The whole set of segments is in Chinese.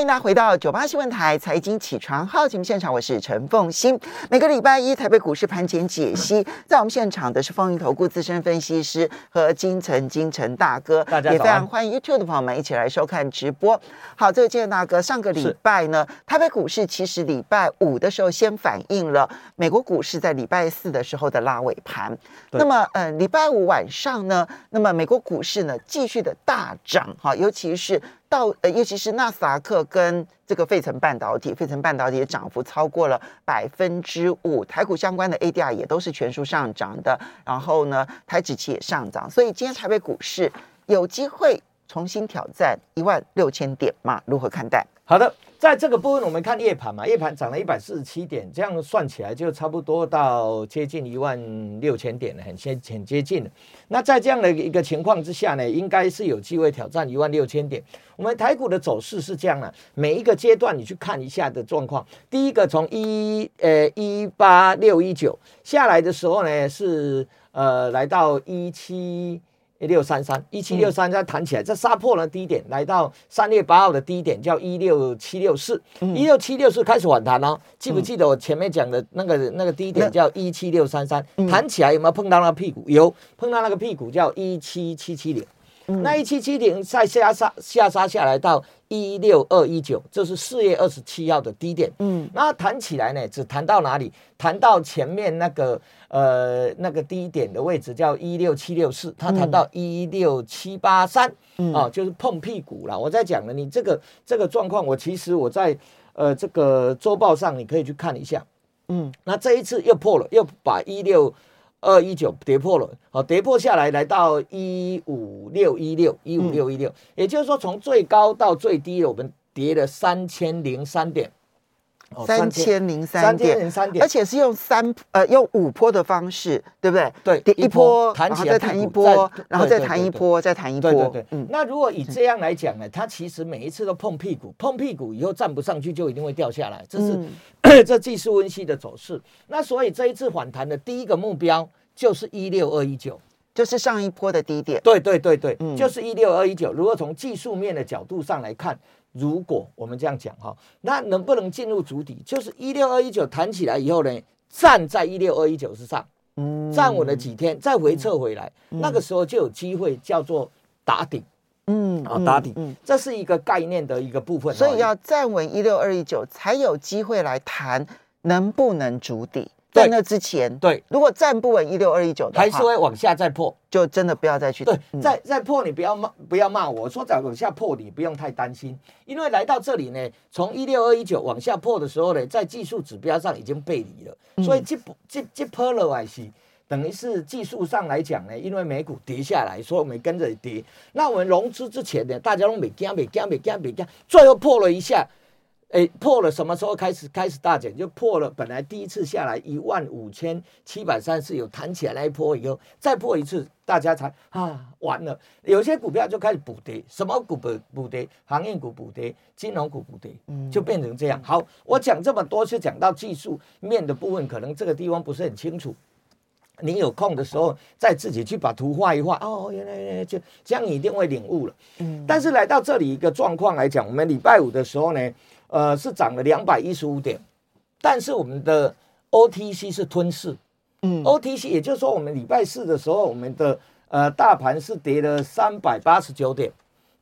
欢迎大家回到九八新闻台财经起床号节目现场，我是陈凤欣。每个礼拜一台北股市盘前解析，在我们现场的是风云投顾资深分析师和金城金城大哥，大家也非常欢迎 YouTube 的朋友们一起来收看直播。好，这位金城大哥，上个礼拜呢，台北股市其实礼拜五的时候先反映了美国股市在礼拜四的时候的拉尾盘。那么，嗯，礼拜五晚上呢，那么美国股市呢继续的大涨，哈，尤其是。到呃，尤其是纳斯达克跟这个费城半导体，费城半导体的涨幅超过了百分之五，台股相关的 ADR 也都是全数上涨的。然后呢，台指期也上涨，所以今天台北股市有机会重新挑战一万六千点嘛？如何看待？好的。在这个部分，我们看夜盘嘛，夜盘涨了一百四十七点，这样算起来就差不多到接近一万六千点了，很接很接近了。那在这样的一个情况之下呢，应该是有机会挑战一万六千点。我们台股的走势是这样的，每一个阶段你去看一下的状况。第一个从一呃一八六一九下来的时候呢，是呃来到一七。一六三三一七六三再弹起来，再杀破了低点，来到三月八号的低点叫一六七六四，一六七六四开始反弹哦。记不记得我前面讲的那个那个低点叫一七六三三，弹起来有没有碰到那个屁股？有，碰到那个屁股叫一七七七零。那一七七零再下杀下杀下来到一六二一九，这是四月二十七号的低点。嗯，那谈起来呢，只谈到哪里？谈到前面那个呃那个低点的位置叫一六七六四，它谈到一六七八三，啊，就是碰屁股了。我在讲了，你这个这个状况，我其实我在呃这个周报上你可以去看一下。嗯，那这一次又破了，又把一六。二一九跌破了，好，跌破下来来到一五六一六一五六一六，也就是说从最高到最低，我们跌了三千零三点。三千零三点，而且是用三呃用五波的方式，对不对？对，一波，然后再弹一波，然后再弹一波，再弹一波。对对对，嗯。那如果以这样来讲呢，它其实每一次都碰屁股，碰屁股以后站不上去，就一定会掉下来，这是 这技术分析的走势。那所以这一次反弹的第一个目标就是一六二一九，就是上一波的低点。对对对对，就是一六二一九。如果从技术面的角度上来看。如果我们这样讲哈，那能不能进入主底？就是一六二一九弹起来以后呢，站在一六二一九之上，嗯，站稳了几天，再回撤回来，那个时候就有机会叫做打底，嗯，啊打底，嗯，这是一个概念的一个部分，所以要站稳一六二一九，才有机会来谈能不能主底。在那之前，对，如果站不稳一六二一九的还是会往下再破，就真的不要再去。对，再再破你不要骂，不要骂我说再往下破你不用太担心，因为来到这里呢，从一六二一九往下破的时候呢，在技术指标上已经背离了，所以这这这破了还是等于是技术上来讲呢，因为美股跌下来，所以我们跟着跌。那我们融资之前呢，大家都没惊没惊没惊没惊，最后破了一下。哎，破了什么时候开始开始大减？就破了，本来第一次下来一万五千七百三十有弹起来那一波以后，再破一次，大家才啊完了。有些股票就开始补跌，什么股补补跌？行业股补跌，金融股补跌，就变成这样。好，我讲这么多是讲到技术面的部分，可能这个地方不是很清楚。你有空的时候再自己去把图画一画。哦，原来原来就这样，你一定会领悟了。嗯。但是来到这里一个状况来讲，我们礼拜五的时候呢？呃，是涨了两百一十五点，但是我们的 OTC 是吞噬，嗯，OTC 也就是说，我们礼拜四的时候，我们的呃大盘是跌了三百八十九点，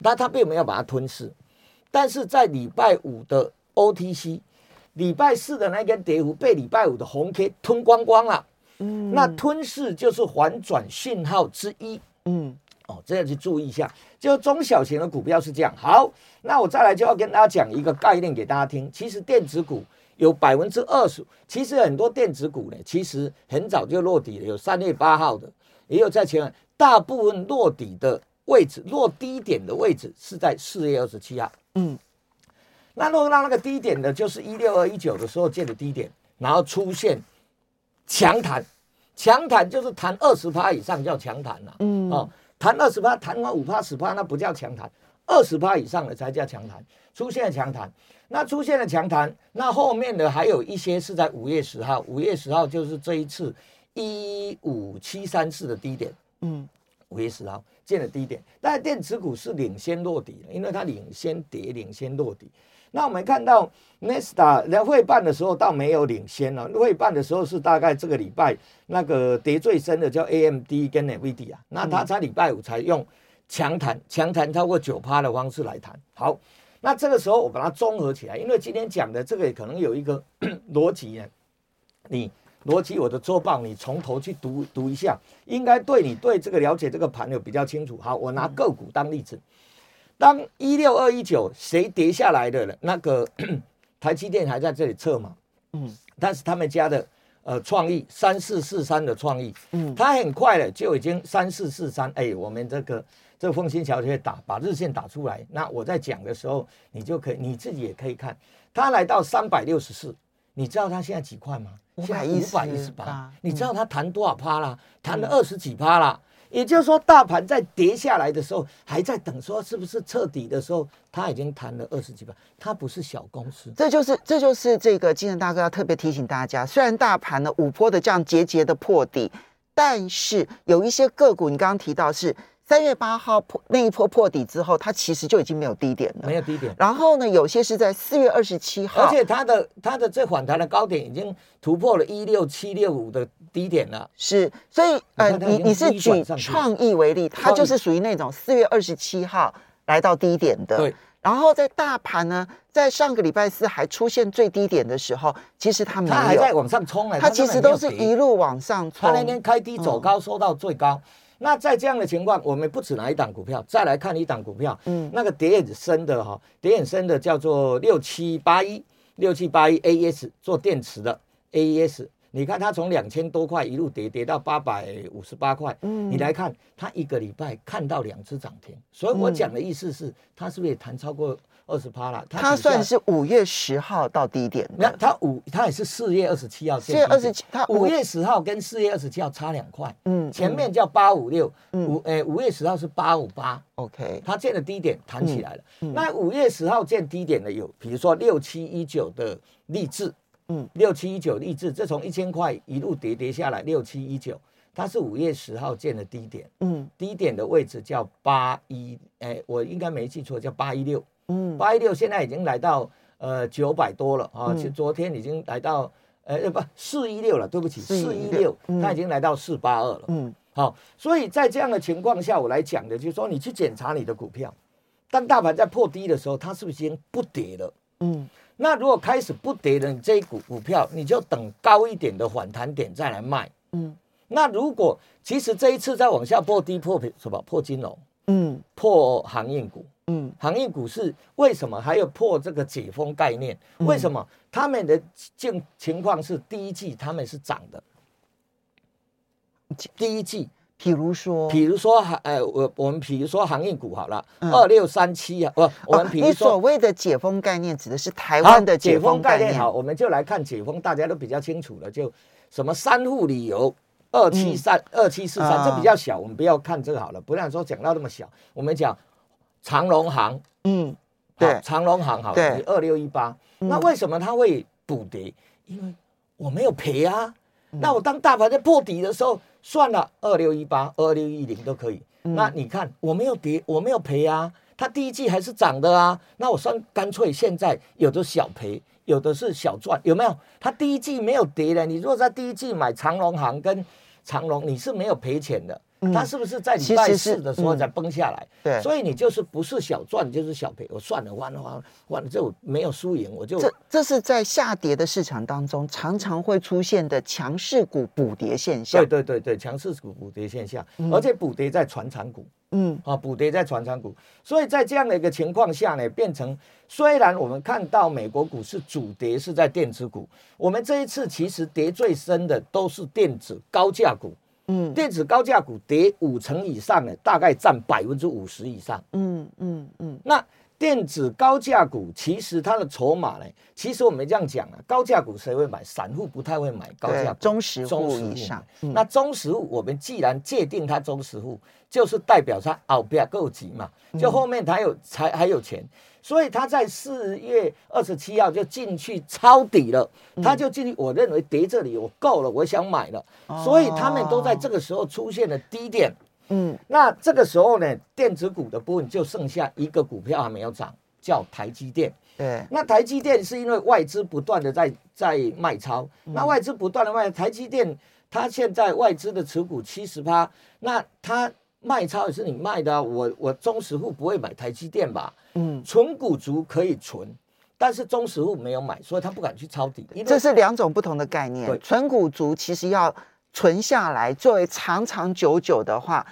但它并没有把它吞噬，但是在礼拜五的 OTC，礼拜四的那根跌幅被礼拜五的红 K 吞光光了，嗯，那吞噬就是反转信号之一，嗯。哦，这样去注意一下，就中小型的股票是这样。好，那我再来就要跟大家讲一个概念给大家听。其实电子股有百分之二十，其实很多电子股呢，其实很早就落底了。有三月八号的，也有在前，大部分落底的位置，落低点的位置是在四月二十七号。嗯，那落到那个低点的，就是一六二一九的时候见的低点，然后出现强弹，强弹就是弹二十趴以上叫强弹了。嗯，哦。弹二十趴，弹完五趴十趴，那不叫强弹，二十趴以上的才叫强弹。出现了强弹，那出现了强弹，那后面的还有一些是在五月十号，五月十号就是这一次一五七三四的低点，嗯，五月十号见了低点，但电子股是领先落底的，因为它领先跌，领先落底。那我们看到 Nesta 在会办的时候倒没有领先了，会办的时候是大概这个礼拜那个跌最深的叫 AMD 跟 NVD 啊，那它在礼拜五才用强弹强弹超过九趴的方式来谈。好，那这个时候我把它综合起来，因为今天讲的这个可能有一个 逻辑呢，你逻辑我的周报你从头去读读一下，应该对你对这个了解这个盘有比较清楚。好，我拿个股当例子。当一六二一九谁跌下来的了？那个 台积电还在这里测嘛？嗯，但是他们家的呃创意三四四三的创意，嗯，它很快的就已经三四四三，哎，我们这个这个凤新桥就会打把日线打出来。那我在讲的时候，你就可以你自己也可以看，它来到三百六十四，你知道它现在几块吗？五百一十八。你知道它弹多少趴啦？弹了二十几趴啦。也就是说，大盘在跌下来的时候，还在等说是不是彻底的时候，它已经弹了二十几万，它不是小公司。这就是这就是这个金城大哥要特别提醒大家，虽然大盘呢五波的这样节节的破底，但是有一些个股，你刚刚提到是。三月八号破那一波破底之后，它其实就已经没有低点了，没有低点。然后呢，有些是在四月二十七号，而且它的它的这反弹的高点已经突破了一六七六五的低点了。是，所以呃，你你是举创意为例，它就是属于那种四月二十七号来到低点的。对。然后在大盘呢，在上个礼拜四还出现最低点的时候，其实它没有，它还在往上冲它其实都是一路往上冲。它那天开低走高，收到最高。那在这样的情况，我们不止拿一档股票，再来看一档股票，嗯，那个跌很深的哈，跌很深的叫做六七八一，六七八一 A S 做电池的 A S，你看它从两千多块一路跌跌到八百五十八块，嗯，你来看它一个礼拜看到两次涨停，所以我讲的意思是，它是不是也谈超过？二十趴了，它算是五月十号到低点。那它五，它也是四月二十七号。四月二十七，它五月十号跟四月二十七号差两块。嗯，前面叫八五六，五诶五月十号是八五八。OK，它见的低点弹起来了。那五月十号见低点的有，比如说六七一九的励志，嗯，六七一九励志，这从一千块一路跌跌下来，六七一九，它是五月十号建的低点。嗯，低点的位置叫八一，哎，我应该没记错，叫八一六。嗯，八一六现在已经来到呃九百多了啊，就昨天已经来到呃不四一六了，对不起，四一六，它已经来到四八二了。嗯，好，所以在这样的情况下，我来讲的就是说，你去检查你的股票，当大盘在破低的时候，它是不是已经不跌了？嗯，那如果开始不跌了，你这一股股票你就等高一点的反弹点再来卖。嗯，那如果其实这一次再往下破低破什么？破金融，嗯，破航运股。嗯，行业股市为什么还有破这个解封概念？为什么他们的境情况是第一季他们是涨的？第一季，比如说，比如说，呃，我我们比如说行业股好了，二六三七啊，不，我们比如说，你所谓的解封概念指的是台湾的解封概念。好，我们就来看解封，大家都比较清楚了，就什么三户旅游二七三二七四三，这比较小，我们不要看这个好了，不然说讲到那么小，我们讲。长隆行，嗯，对，长隆行好，对二六一八，那为什么它会补跌？因为我没有赔啊。那我当大盘在破底的时候，算了，二六一八、二六一零都可以。那你看我没有跌，我没有赔啊。它第一季还是涨的啊。那我算干脆现在有的小赔，有的是小赚，有没有？它第一季没有跌的，你如果在第一季买长隆行跟长隆，你是没有赔钱的。它是不是在礼拜四的时候才崩下来？对，所以你就是不是小赚就是小赔。我算了，完了完了完了，就没有输赢，我就这这是在下跌的市场当中常常会出现的强势股补跌现象。对对对对，强势股补跌现象，而且补跌在传产股。嗯，啊，补跌在传产股，所以在这样的一个情况下呢，变成虽然我们看到美国股市主跌是在电子股，我们这一次其实跌最深的都是电子高价股。嗯，电子高价股跌五成以上的，大概占百分之五十以上。嗯嗯嗯。那电子高价股其实它的筹码呢，其实我们这样讲啊，高价股谁会买？散户不太会买高价。中实户以上。那中实户，我们既然界定它中实户，就是代表它哦不要够急嘛，就后面它有才还有钱。所以它在四月二十七号就进去抄底了，它就进去。我认为跌这里我够了，我想买了。所以他们都在这个时候出现了低点。嗯，那这个时候呢，电子股的部分就剩下一个股票还没有涨，叫台积电。对，那台积电是因为外资不断的在在卖超，那外资不断的卖，台积电它现在外资的持股七十趴，那它卖超也是你卖的啊，我我中实户不会买台积电吧？嗯，纯股族可以存，但是中实户没有买，所以他不敢去抄底，这是两种不同的概念对。纯股族其实要存下来，作为长长久久的话，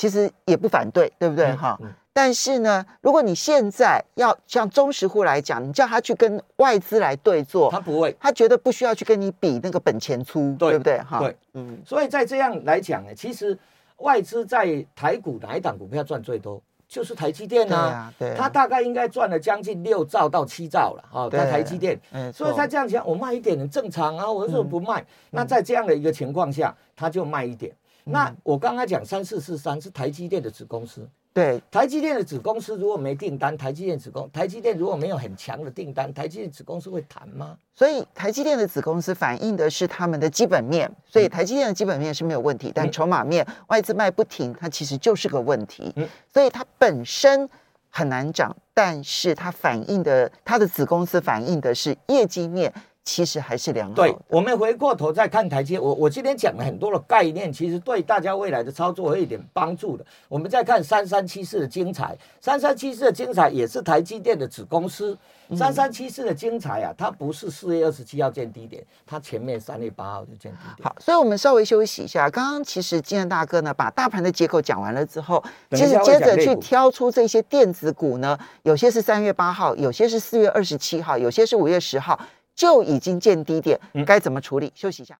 其实也不反对，对不对？嗯哈、嗯但是呢，如果你现在要像中实户来讲，你叫他去跟外资来对坐他，不会。他觉得不需要去跟你比那个本钱粗，对对不对？哈，对，嗯，所以在这样来讲呢，其实外资在台股哪一档股票赚最多？就是台积电啊，对啊，对啊，它大概应该赚了将近六兆到七兆了啊，对在台积电。没所以他这样讲，我卖一点很正常啊，我为什么不卖？那在这样的一个情况下，他就卖一点。那我刚刚讲三四四三是台积电的子公司，对。台积电的子公司如果没订单，台积电子公台积电如果没有很强的订单，台积电子公司会谈吗？所以台积电的子公司反映的是他们的基本面，所以台积电的基本面是没有问题，但嗯。筹码面外资卖不停，它其实就是个问题。嗯。所以它本身很难涨，但是它反映的它的子公司反映的是业绩面，其实还是良好对。，我们回过头再看台积，我我今天讲了很多的概念，其实对大家未来的操作会有一点帮助的。我们再看三三七四的精彩，三三七四的精彩也是台积电的子公司。三三七四的精彩啊，它不是四月二十七号见低点，它前面三月八号就见低点。好，所以我们稍微休息一下。刚刚其实金仁大哥呢，把大盘的结构讲完了之后，其实接着去挑出这些电子股呢，有些是三月八号，有些是四月二十七号，有些是五月十号就已经见低点，嗯该怎么处理？休息一下。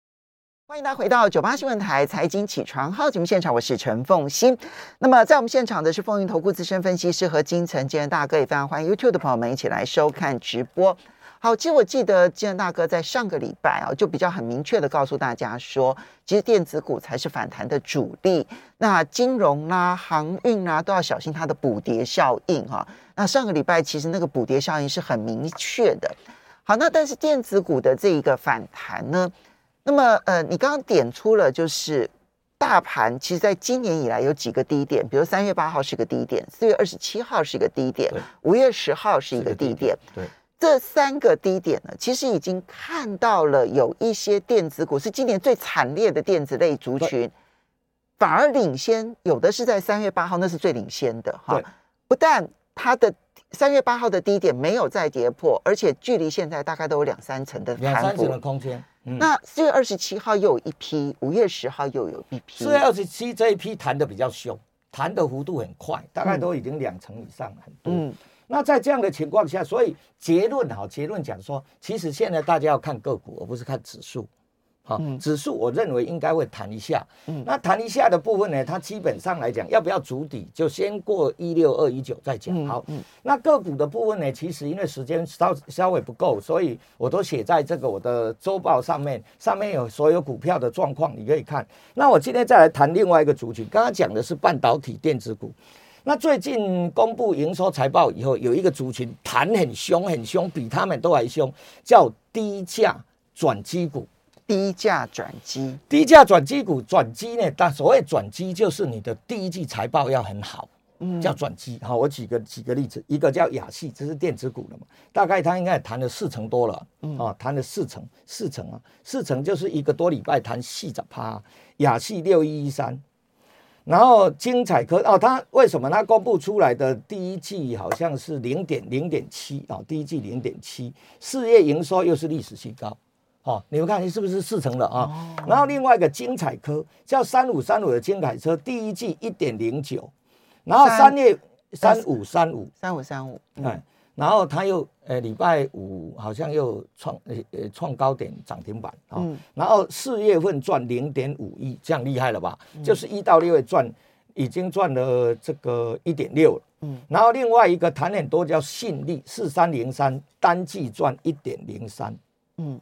欢迎大家回到九八新闻台财经起床号节目现场，我是陈凤欣。那么在我们现场的是风云投顾资深分析师和金城金仁大哥，也非常欢迎 YouTube 的朋友们一起来收看直播。好，其实我记得金仁大哥在上个礼拜啊，就比较很明确的告诉大家说，其实电子股才是反弹的主力，那金融啦、航运啦都要小心它的补跌效应哈、那上个礼拜其实那个补跌效应是很明确的。好，那但是电子股的这一个反弹呢，那么呃，你刚刚点出了就是。大盘其实在今年以来有几个低点，比如三月八号是个低点，四月二十七号是一个低点，五月十号是一个低点。对，这三个低点呢，其实已经看到了有一些电子股是今年最惨烈的电子类族群，反而领先，有的是在三月八号，那是最领先的哈对。不但它的三月八号的低点没有再跌破，而且距离现在大概都有两三层的两。三层的空间。嗯，那四月二十七号又有一批，五月十号又有一批。四月二十七这一批弹的比较凶，弹的幅度很快，大概嗯都已经两成以上很多。嗯，那在这样的情况下，所以结论哈，结论讲说，其实现在大家要看个股，而不是看指数。好，嗯指数我认为应该会弹一下。嗯那弹一下的部分呢，它基本上来讲，要不要筑底，就先过一六二一九再讲。嗯好，嗯那个股的部分呢，其实因为时间稍稍微不够，所以我都写在这个我的周报上面，上面有所有股票的状况，你可以看。那我今天再来谈另外一个族群，刚刚讲的是半导体电子股。那最近公布营收财报以后，有一个族群谈很凶很凶，比他们都还凶，叫低价转机股。低价转机，低价转机股转机呢，但所谓转机就是你的第一季财报要很好，嗯叫转机。好，我举个举个例子，一个叫雅系，这是电子股的嘛，大概它应该也谈了四成多了，嗯啊，谈了四成，四成啊，四成就是一个多礼拜谈细着趴，雅系六一一三。然后精彩科哦，它为什么它公布出来的第一季好像是零点零点七啊？第一季零点七，四月营收又是历史新高，哦，你们看是不是四成了啊？然后另外一个精彩科叫三五三五的精彩车，第一季一点零九，然后三。三月三。五三五，三五三五，嗯。哎，然后它又呃礼拜五好像又创呃呃创高点涨停板啊、嗯。然后四月份赚零点五亿，这样厉害了吧？嗯。就是一到六月赚已经赚了这个一点六了。嗯。然后另外一个谈很多叫信利四三零三，单季赚一点零三。嗯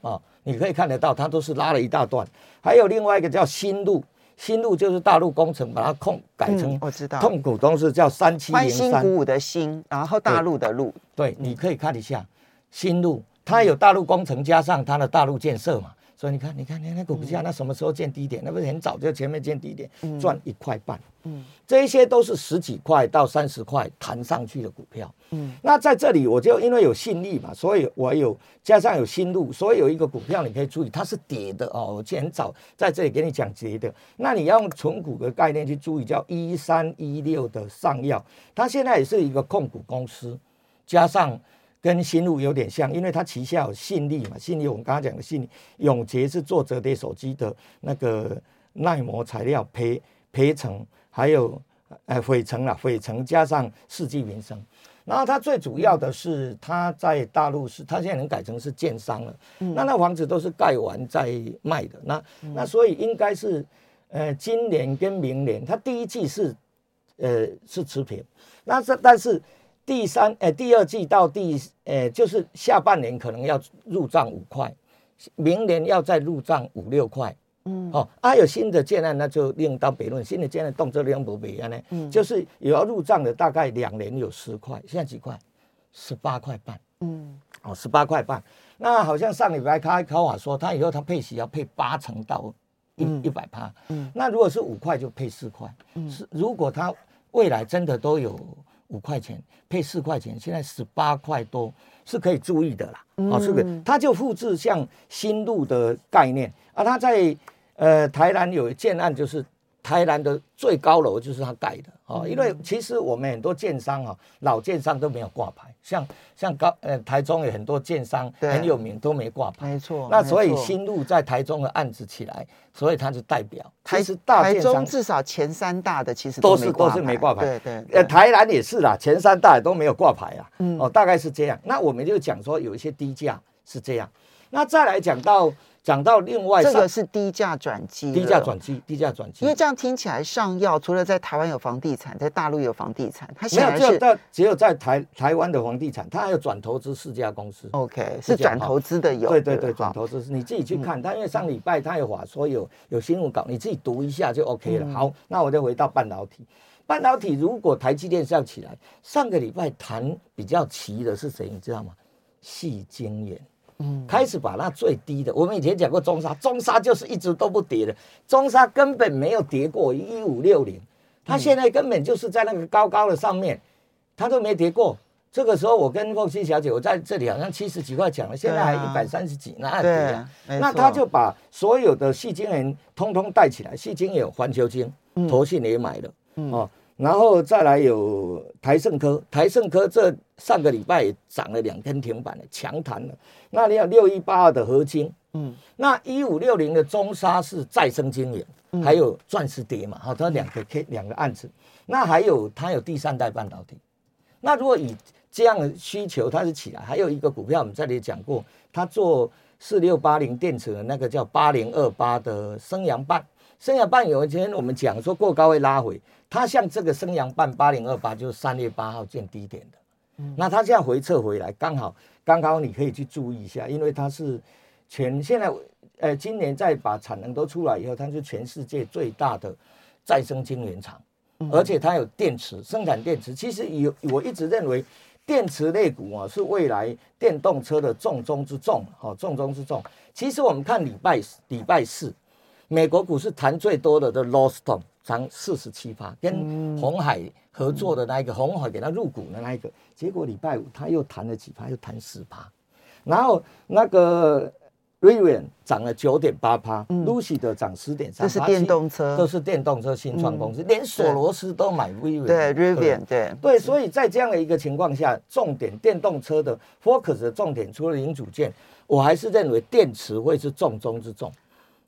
啊，你可以看得到，它都是拉了一大段。还有另外一个叫新路，新路就是大陆工程把它控改成嗯我知道控股公司叫三七欢零三。欣鼓舞的欣，然后大陆的路，对，你可以看一下新路，它有大陆工程加上它的大陆建设嘛，所以你看，你看，你看股价那什么时候见低点？那不是很早就前面见低点，赚一块半。嗯，这一些都是十几块到三十块弹上去的股票。嗯，那在这里我就因为有信力嘛，所以我有加上有新路，所以有一个股票你可以注意，它是跌的哦。我很早在这里给你讲跌的，那你要用纯股的概念去注意，叫一三一六的上药，它现在也是一个控股公司，加上。跟新路有点像，因为它旗下有信利嘛，信利我们刚刚讲的信利，永杰是做折叠手机的那个耐磨材料，培培成还有呃毁成啊，毁成加上世纪民生，然后它最主要的是它在大陆是，它现在能改成是建商了，那那房子都是盖完再卖的，那那所以应该是呃今年跟明年，它第一季是呃是持平，那这但是。第三，呃，第二季到第，呃，就是下半年可能要入账五块，明年要再入账五六块，嗯，哦，啊，有新的建案那就另当别论，新的建案动作量不一样呢，嗯，就是有要入账的大概两年有十块，现在几块，十八块半，嗯，哦，十八块半，那好像上礼拜开考法说，他以后他配息要配八成到一一百趴，嗯，那如果是五块就配四块，嗯，是如果他未来真的都有。五块钱配四块钱，现在十八块多是可以注意的啦。哦，是不是？他就复制像新路的概念啊，他在呃台南有一建案，就是台南的最高楼就是他盖的哦。因为其实我们很多建商啊，老建商都没有挂牌，像像高呃台中有很多建商很有名都没挂牌，没错。那所以新路在台中的案子起来。所以他就代表，台台中至少前三大的其实都是都是没挂牌，对对，呃，台南也是啦，前三大都没有挂牌啊，哦，大概是这样。那我们就讲说有一些低价是这样，那再来讲到。讲到另外，这个是低价转机，低价转机，低价转机。因为这样听起来，上药除了在台湾有房地产，在大陆有房地产，它没有只有在只有在台台湾的房地产，它还有转投资四家公司。OK，是转投资的有，对对对，转投资是你自己去看。它因为上礼拜他有话说有有新闻稿，你自己读一下就 OK 了。好，那我就回到半导体。半导体如果台积电是要起来，上个礼拜谈比较齐的是谁？你知道吗？细晶圆。开始把那最低的，我们以前讲过中沙，中沙就是一直都不跌的，中沙根本没有跌过一五六零，它现在根本就是在那个高高的上面，它都没跌过。这个时候我跟凤溪小姐，我在这里好像七十几块讲了，现在还一百三十几，那跌啊？那他就把所有的细晶人通通带起来，细晶有环球晶，投信也买了，哦。然后再来有台盛科，台盛科这上个礼拜也涨了两根停板了，强弹了。那你要六一八二的合金，嗯，那一五六零的中沙是再生晶圆，还有钻石碟嘛，好，它两个 K 两个案子。那还有它有第三代半导体。那如果以这样的需求，它是起来，还有一个股票我们这里讲过，它做四六八零电池的那个叫八零二八的升阳半，升阳半有一天我们讲说过高会拉回。它像这个升阳半八零二八，就是三月八号见低点的，嗯，那它现在回撤回来，刚好刚好你可以去注意一下，因为它是全现在呃今年再把产能都出来以后，它是全世界最大的再生晶圆厂，而且它有电池生产电池。其实有我一直认为电池类股啊是未来电动车的重中之重，好重中之重。其实我们看礼拜礼拜四，美国股市谈最多的的 l o s t o n 涨四十七趴，跟红海合作的那一个，红海给他入股的那一个，结果礼拜五他又弹了几趴，又弹十趴，然后那个 Rivian 涨了九点八趴，Lucy 的涨十点三，这是电动车，都是电动车新创公司，连索罗斯都买 Rivian，对 Rivian，对。对，所以在这样的一个情况下，重点电动车的 Focus 的重点，除了零组件，我还是认为电池会是重中之重。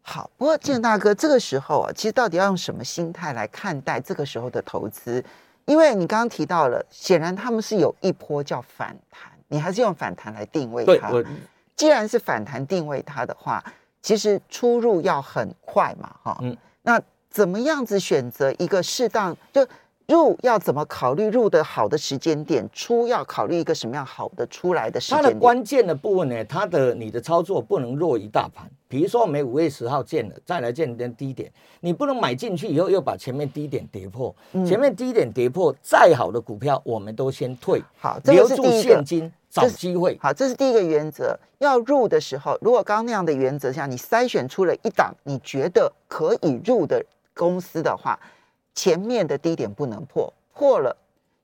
好，不过建大哥，这个时候啊，其实到底要用什么心态来看待这个时候的投资？因为你刚刚提到了，显然他们是有一波叫反弹，你还是用反弹来定位它。既然是反弹定位它的话，其实出入要很快嘛，哈。嗯。那怎么样子选择一个适当就入要怎么考虑入的好的时间点，出要考虑一个什么样好的出来的时间？它的关键的部分呢，它的你的操作不能弱于大盘。比如说我们五月十号见了，再来见点低点，你不能买进去以后又把前面低点跌破，前面低点跌破，再好的股票我们都先退，好，留住现金找机会。好，这是第一个原则。要入的时候，如果刚刚那样的原则下，你筛选出了一档你觉得可以入的公司的话，前面的低点不能破，破了。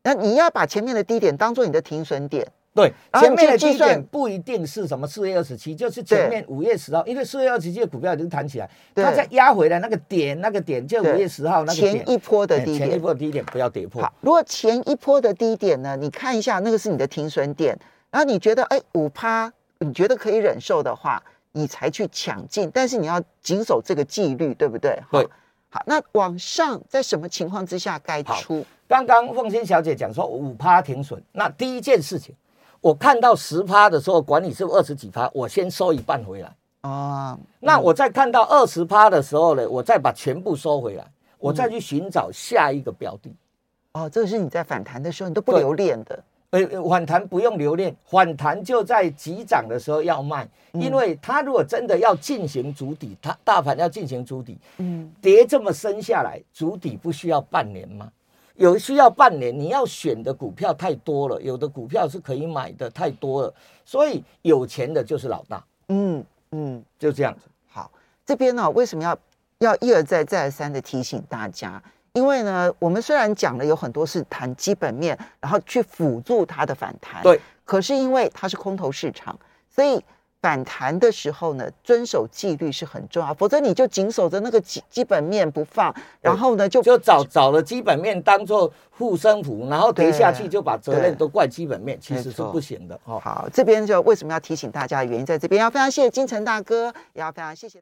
那你要把前面的低点当做你的停损点，对，前面的低点不一定是什么四月二十七，就是前面五月十号，因为四月二十七的股票已经弹起来，它再压回来那个点，那个点就五月十号那个前一波的低点，前一波低点不要跌破。好，如果前一波的低点呢，你看一下那个是你的停损点，然后你觉得哎五趴，你觉得可以忍受的话，你才去抢进，但是你要谨守这个纪律，对不对？对。好，那往上在什么情况之下该出？刚刚凤仙小姐讲说五趴停损，那第一件事情，我看到十趴的时候，管理是二十几趴，我先收一半回来啊。那我在看到二十趴的时候呢，我再把全部收回来，我再去寻找下一个标的。哦，这个是你在反弹的时候你都不留恋的。呃，反弹不用留恋，反弹就在急涨的时候要卖，因为它如果真的要进行筑底，它大盘要进行筑底，嗯，跌这么深下来，筑底不需要半年吗？有需要半年，你要选的股票太多了，有的股票是可以买的太多了，所以有钱的就是老大。嗯嗯，就这样子。好，这边呢，为什么要要一而再再而三的提醒大家？因为呢，我们虽然讲了有很多是谈基本面，然后去辅助它的反弹，对，可是因为它是空头市场，所以。反弹的时候呢，遵守纪律是很重要，否则你就紧守着那个基基本面不放，然后呢就就找找了基本面当做护身符，然后跌下去就把责任都怪基本面，其实是不行的。哦好，这边就为什么要提醒大家的原因在这边，要非常谢谢金城大哥，也要非常谢谢。